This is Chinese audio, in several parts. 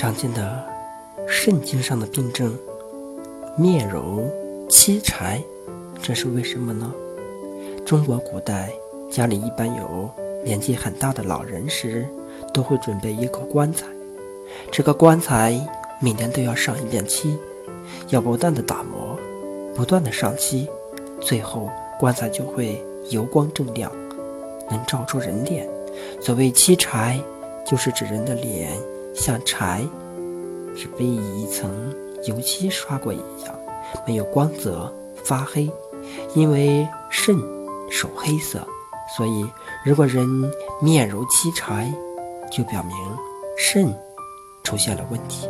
常见的肾经上的病症，面柔妻财，这是为什么呢？中国古代家里一般有年纪很大的老人时，都会准备一口棺材，这个棺材每年都要上一遍漆，要不断的打磨，不断的上漆，最后棺材就会油光锃亮，能照出人脸。所谓漆柴，就是指人的脸像柴，是被一层油漆刷过一样，没有光泽，发黑。因为肾属黑色，所以如果人面如漆柴，就表明肾出现了问题。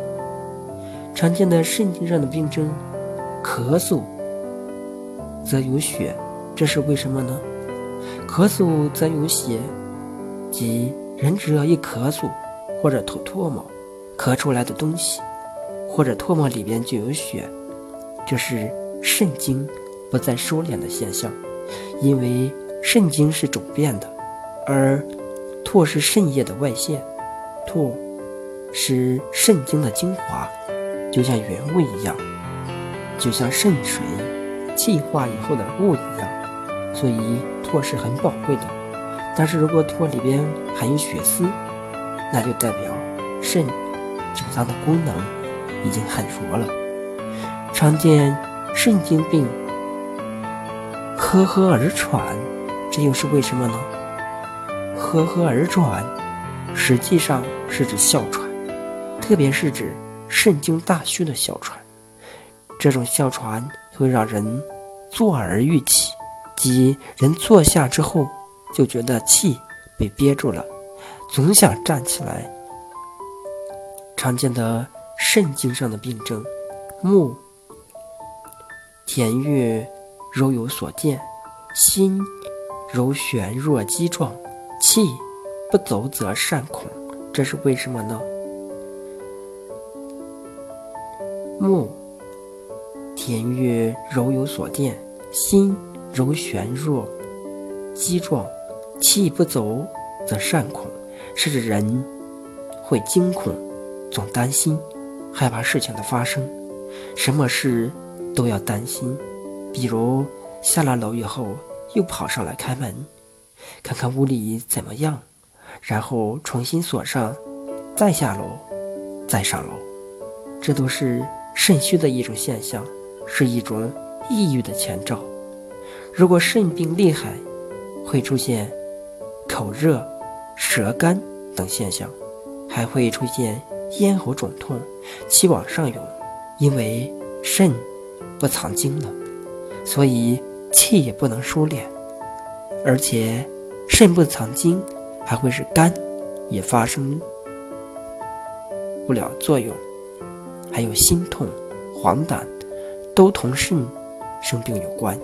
常见的肾经上的病症，咳嗽则有血，这是为什么呢？咳嗽则有血。即人只要一咳嗽，或者吐唾沫，咳出来的东西，或者唾沫里边就有血，这是肾经不再收敛的现象。因为肾经是主变的，而唾是肾液的外泄，唾是肾经的精华，就像原味一样，就像肾水气化以后的物一样，所以唾是很宝贵的。但是如果唾里边含有血丝，那就代表肾九脏的功能已经很弱了。常见肾经病，呵呵而喘，这又是为什么呢？呵呵而喘，实际上是指哮喘，特别是指肾经大虚的哮喘。这种哮喘会让人坐而欲起，即人坐下之后。就觉得气被憋住了，总想站起来。常见的肾经上的病症，目田月柔有所见，心柔悬若鸡状，气不走则善恐，这是为什么呢？目田月柔有所见，心柔悬若鸡状。气不走，则善恐，是指人会惊恐，总担心，害怕事情的发生，什么事都要担心。比如下了楼以后，又跑上来开门，看看屋里怎么样，然后重新锁上，再下楼，再上楼，这都是肾虚的一种现象，是一种抑郁的前兆。如果肾病厉害，会出现。口热、舌干等现象，还会出现咽喉肿痛、气往上涌，因为肾不藏精了，所以气也不能收敛，而且肾不藏精，还会使肝也发生不了作用，还有心痛、黄疸，都同肾生病有关。